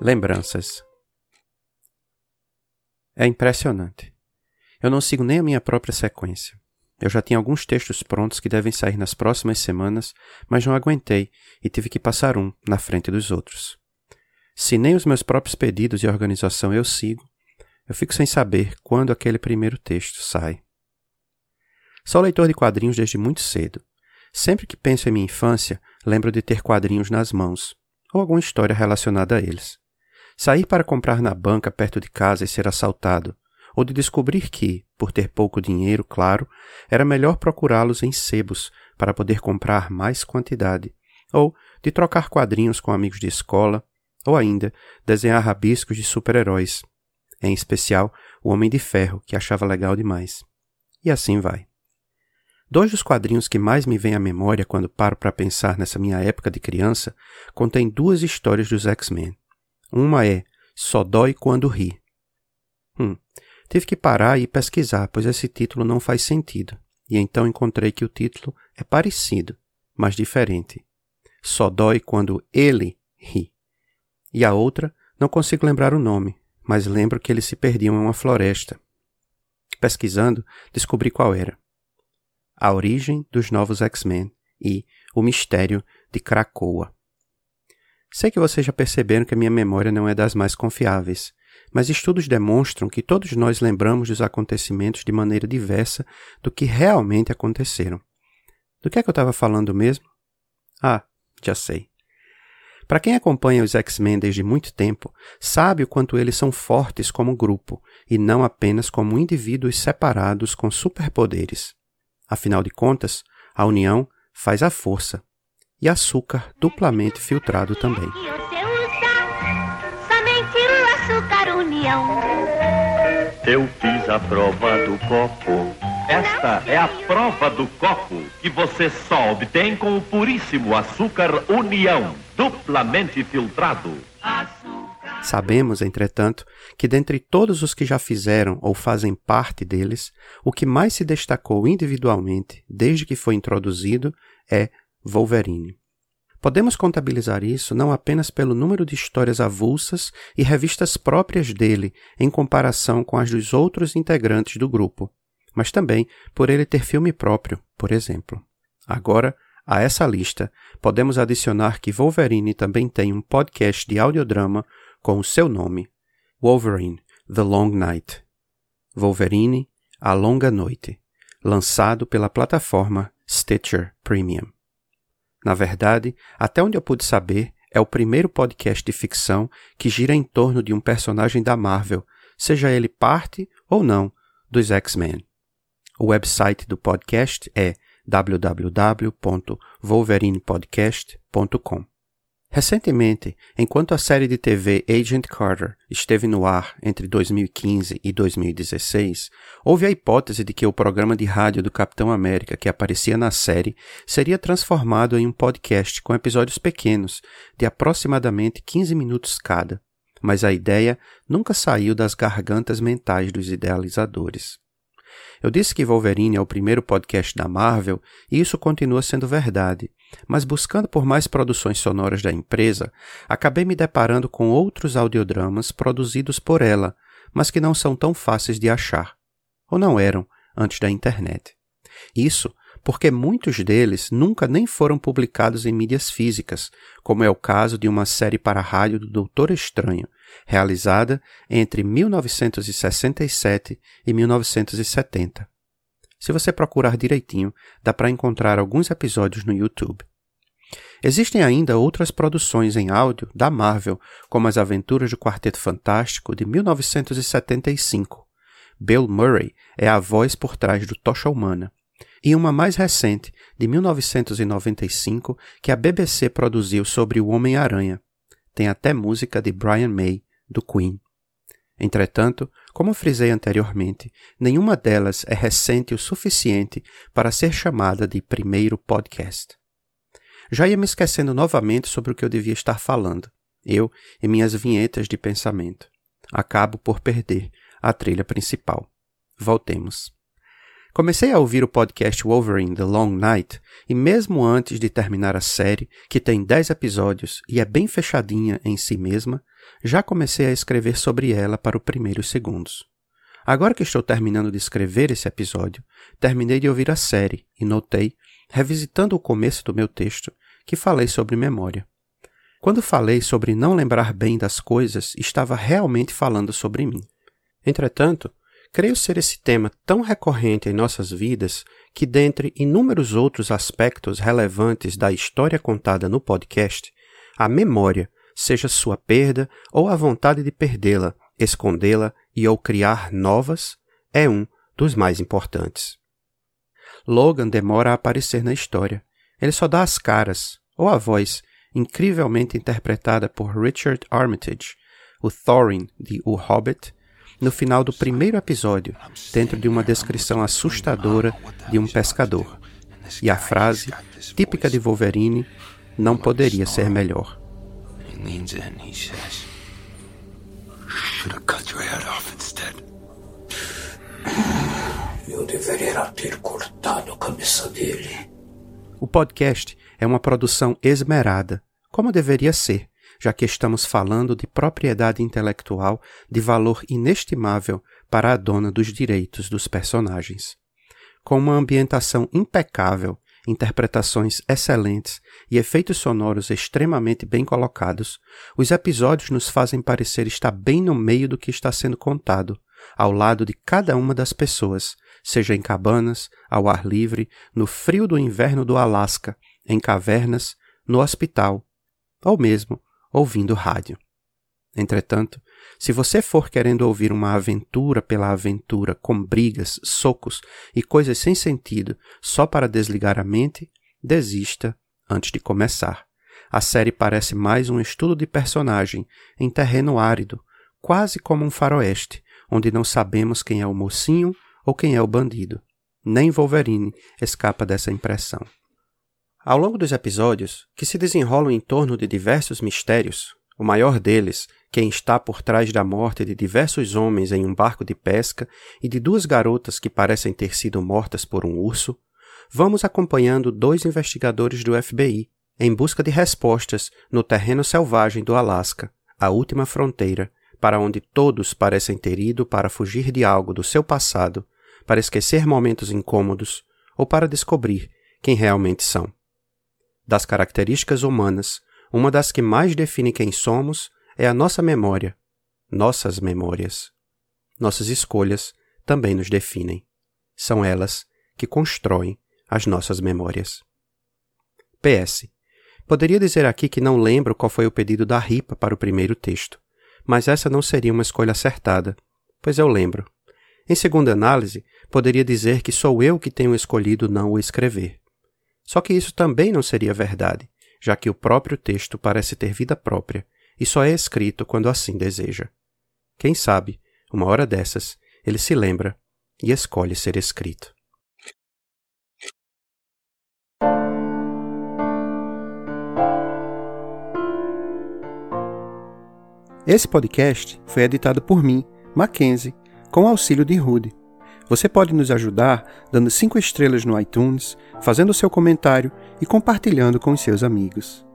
Lembranças. É impressionante. Eu não sigo nem a minha própria sequência. Eu já tinha alguns textos prontos que devem sair nas próximas semanas, mas não aguentei e tive que passar um na frente dos outros. Se nem os meus próprios pedidos e organização eu sigo, eu fico sem saber quando aquele primeiro texto sai. Sou leitor de quadrinhos desde muito cedo. Sempre que penso em minha infância, lembro de ter quadrinhos nas mãos, ou alguma história relacionada a eles. Sair para comprar na banca perto de casa e ser assaltado, ou de descobrir que, por ter pouco dinheiro, claro, era melhor procurá-los em sebos para poder comprar mais quantidade, ou de trocar quadrinhos com amigos de escola, ou ainda desenhar rabiscos de super-heróis, em especial o Homem de Ferro, que achava legal demais. E assim vai. Dois dos quadrinhos que mais me vêm à memória quando paro para pensar nessa minha época de criança contêm duas histórias dos X-Men. Uma é Só dói quando ri. Hum, tive que parar e pesquisar, pois esse título não faz sentido. E então encontrei que o título é parecido, mas diferente. Só dói quando ele ri. E a outra, não consigo lembrar o nome, mas lembro que eles se perdiam em uma floresta. Pesquisando, descobri qual era. A origem dos novos X-Men e o mistério de Krakoa. Sei que vocês já perceberam que a minha memória não é das mais confiáveis, mas estudos demonstram que todos nós lembramos dos acontecimentos de maneira diversa do que realmente aconteceram. Do que é que eu estava falando mesmo? Ah, já sei. Para quem acompanha os X-Men desde muito tempo, sabe o quanto eles são fortes como grupo e não apenas como indivíduos separados com superpoderes. Afinal de contas, a união faz a força e açúcar duplamente filtrado também. Eu fiz a prova do copo. Esta é a prova do copo que você só obtém com o puríssimo açúcar União, duplamente filtrado. Sabemos, entretanto, que dentre todos os que já fizeram ou fazem parte deles, o que mais se destacou individualmente desde que foi introduzido é Wolverine. Podemos contabilizar isso não apenas pelo número de histórias avulsas e revistas próprias dele em comparação com as dos outros integrantes do grupo, mas também por ele ter filme próprio, por exemplo. Agora, a essa lista, podemos adicionar que Wolverine também tem um podcast de audiodrama com o seu nome, Wolverine, The Long Night. Wolverine, A Longa Noite, lançado pela plataforma Stitcher Premium. Na verdade, até onde eu pude saber, é o primeiro podcast de ficção que gira em torno de um personagem da Marvel, seja ele parte ou não dos X-Men. O website do podcast é www.wolverinepodcast.com. Recentemente, enquanto a série de TV Agent Carter esteve no ar entre 2015 e 2016, houve a hipótese de que o programa de rádio do Capitão América que aparecia na série seria transformado em um podcast com episódios pequenos, de aproximadamente 15 minutos cada. Mas a ideia nunca saiu das gargantas mentais dos idealizadores. Eu disse que Wolverine é o primeiro podcast da Marvel e isso continua sendo verdade, mas buscando por mais produções sonoras da empresa, acabei me deparando com outros audiodramas produzidos por ela, mas que não são tão fáceis de achar, ou não eram antes da internet. Isso porque muitos deles nunca nem foram publicados em mídias físicas, como é o caso de uma série para rádio do Doutor Estranho, realizada entre 1967 e 1970. Se você procurar direitinho, dá para encontrar alguns episódios no YouTube. Existem ainda outras produções em áudio da Marvel, como As Aventuras do Quarteto Fantástico de 1975. Bill Murray é a voz por trás do Tocha Humana e uma mais recente, de 1995, que a BBC produziu sobre o Homem-Aranha. Tem até música de Brian May, do Queen. Entretanto, como frisei anteriormente, nenhuma delas é recente o suficiente para ser chamada de primeiro podcast. Já ia me esquecendo novamente sobre o que eu devia estar falando, eu e minhas vinhetas de pensamento. acabo por perder a trilha principal. Voltemos. Comecei a ouvir o podcast Wolverine The Long Night e, mesmo antes de terminar a série, que tem 10 episódios e é bem fechadinha em si mesma, já comecei a escrever sobre ela para os primeiros segundos. Agora que estou terminando de escrever esse episódio, terminei de ouvir a série e notei, revisitando o começo do meu texto, que falei sobre memória. Quando falei sobre não lembrar bem das coisas, estava realmente falando sobre mim. Entretanto, creio ser esse tema tão recorrente em nossas vidas que, dentre inúmeros outros aspectos relevantes da história contada no podcast, a memória, seja sua perda ou a vontade de perdê-la, escondê-la e ou criar novas, é um dos mais importantes. Logan demora a aparecer na história. Ele só dá as caras, ou a voz, incrivelmente interpretada por Richard Armitage, o Thorin de O Hobbit, no final do primeiro episódio, dentro de uma descrição assustadora de um pescador. E a frase, típica de Wolverine, não poderia ser melhor. Eu deveria ter cortado a cabeça dele. O podcast é uma produção esmerada, como deveria ser, já que estamos falando de propriedade intelectual de valor inestimável para a dona dos direitos dos personagens. Com uma ambientação impecável, interpretações excelentes e efeitos sonoros extremamente bem colocados, os episódios nos fazem parecer estar bem no meio do que está sendo contado, ao lado de cada uma das pessoas, seja em cabanas, ao ar livre, no frio do inverno do Alasca, em cavernas, no hospital, ou mesmo ouvindo rádio. Entretanto, se você for querendo ouvir uma aventura pela aventura com brigas, socos e coisas sem sentido só para desligar a mente, desista antes de começar. A série parece mais um estudo de personagem em terreno árido, quase como um faroeste, onde não sabemos quem é o mocinho ou quem é o bandido. Nem Wolverine escapa dessa impressão. Ao longo dos episódios, que se desenrolam em torno de diversos mistérios, o maior deles, quem está por trás da morte de diversos homens em um barco de pesca e de duas garotas que parecem ter sido mortas por um urso, vamos acompanhando dois investigadores do FBI em busca de respostas no terreno selvagem do Alasca, a última fronteira, para onde todos parecem ter ido para fugir de algo do seu passado, para esquecer momentos incômodos ou para descobrir quem realmente são das características humanas, uma das que mais define quem somos é a nossa memória, nossas memórias. Nossas escolhas também nos definem. São elas que constroem as nossas memórias. PS. Poderia dizer aqui que não lembro qual foi o pedido da RIPA para o primeiro texto, mas essa não seria uma escolha acertada, pois eu lembro. Em segunda análise, poderia dizer que sou eu que tenho escolhido não o escrever. Só que isso também não seria verdade, já que o próprio texto parece ter vida própria e só é escrito quando assim deseja. Quem sabe, uma hora dessas, ele se lembra e escolhe ser escrito. Esse podcast foi editado por mim, Mackenzie, com auxílio de Rude. Você pode nos ajudar dando 5 estrelas no iTunes, fazendo seu comentário e compartilhando com seus amigos.